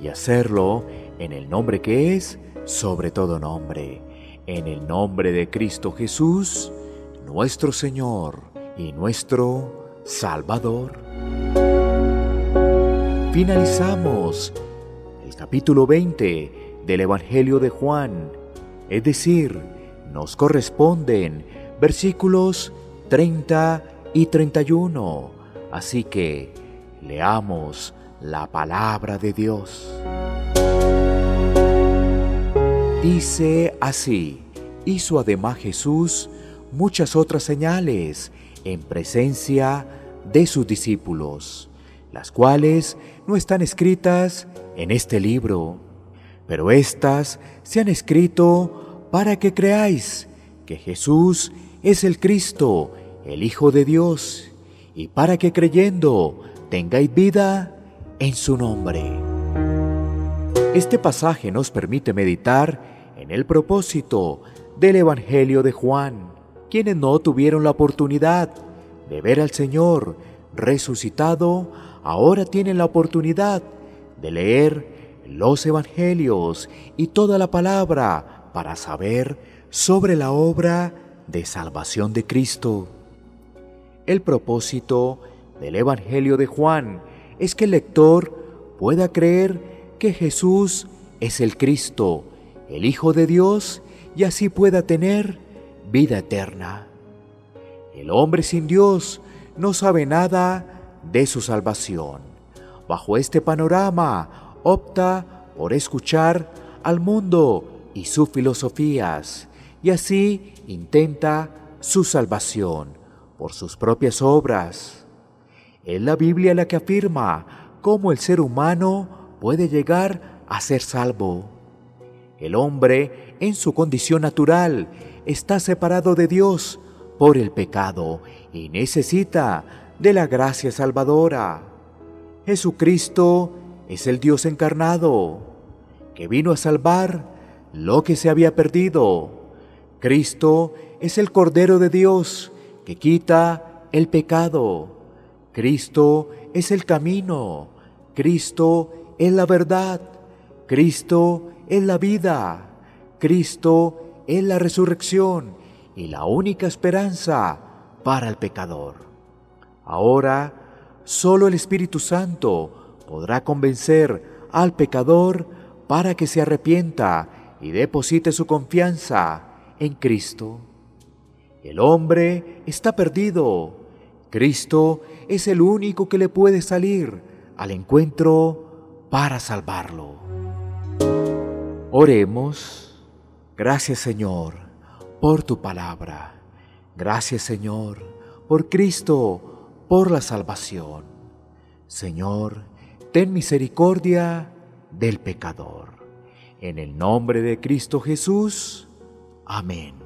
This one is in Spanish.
y hacerlo en el nombre que es sobre todo nombre, en el nombre de Cristo Jesús, nuestro Señor y nuestro Salvador. Finalizamos el capítulo 20 del Evangelio de Juan, es decir, nos corresponden versículos 30 y 31. Así que leamos la palabra de Dios. Dice así, hizo además Jesús muchas otras señales en presencia de sus discípulos, las cuales no están escritas en este libro, pero éstas se han escrito para que creáis que Jesús es el Cristo, el Hijo de Dios, y para que creyendo tengáis vida en su nombre. Este pasaje nos permite meditar en el propósito del Evangelio de Juan. Quienes no tuvieron la oportunidad de ver al Señor resucitado, ahora tienen la oportunidad de leer los Evangelios y toda la palabra para saber sobre la obra de salvación de Cristo. El propósito del Evangelio de Juan es que el lector pueda creer que Jesús es el Cristo, el Hijo de Dios, y así pueda tener vida eterna. El hombre sin Dios no sabe nada de su salvación. Bajo este panorama opta por escuchar al mundo y sus filosofías, y así intenta su salvación por sus propias obras. Es la Biblia la que afirma cómo el ser humano puede llegar a ser salvo. El hombre, en su condición natural, está separado de Dios por el pecado y necesita de la gracia salvadora. Jesucristo es el Dios encarnado, que vino a salvar lo que se había perdido. Cristo es el Cordero de Dios, que quita el pecado. Cristo es el camino, Cristo es la verdad, Cristo es la vida, Cristo es la resurrección y la única esperanza para el pecador. Ahora, solo el Espíritu Santo podrá convencer al pecador para que se arrepienta y deposite su confianza en Cristo. El hombre está perdido Cristo es el único que le puede salir al encuentro para salvarlo. Oremos. Gracias Señor por tu palabra. Gracias Señor por Cristo, por la salvación. Señor, ten misericordia del pecador. En el nombre de Cristo Jesús. Amén.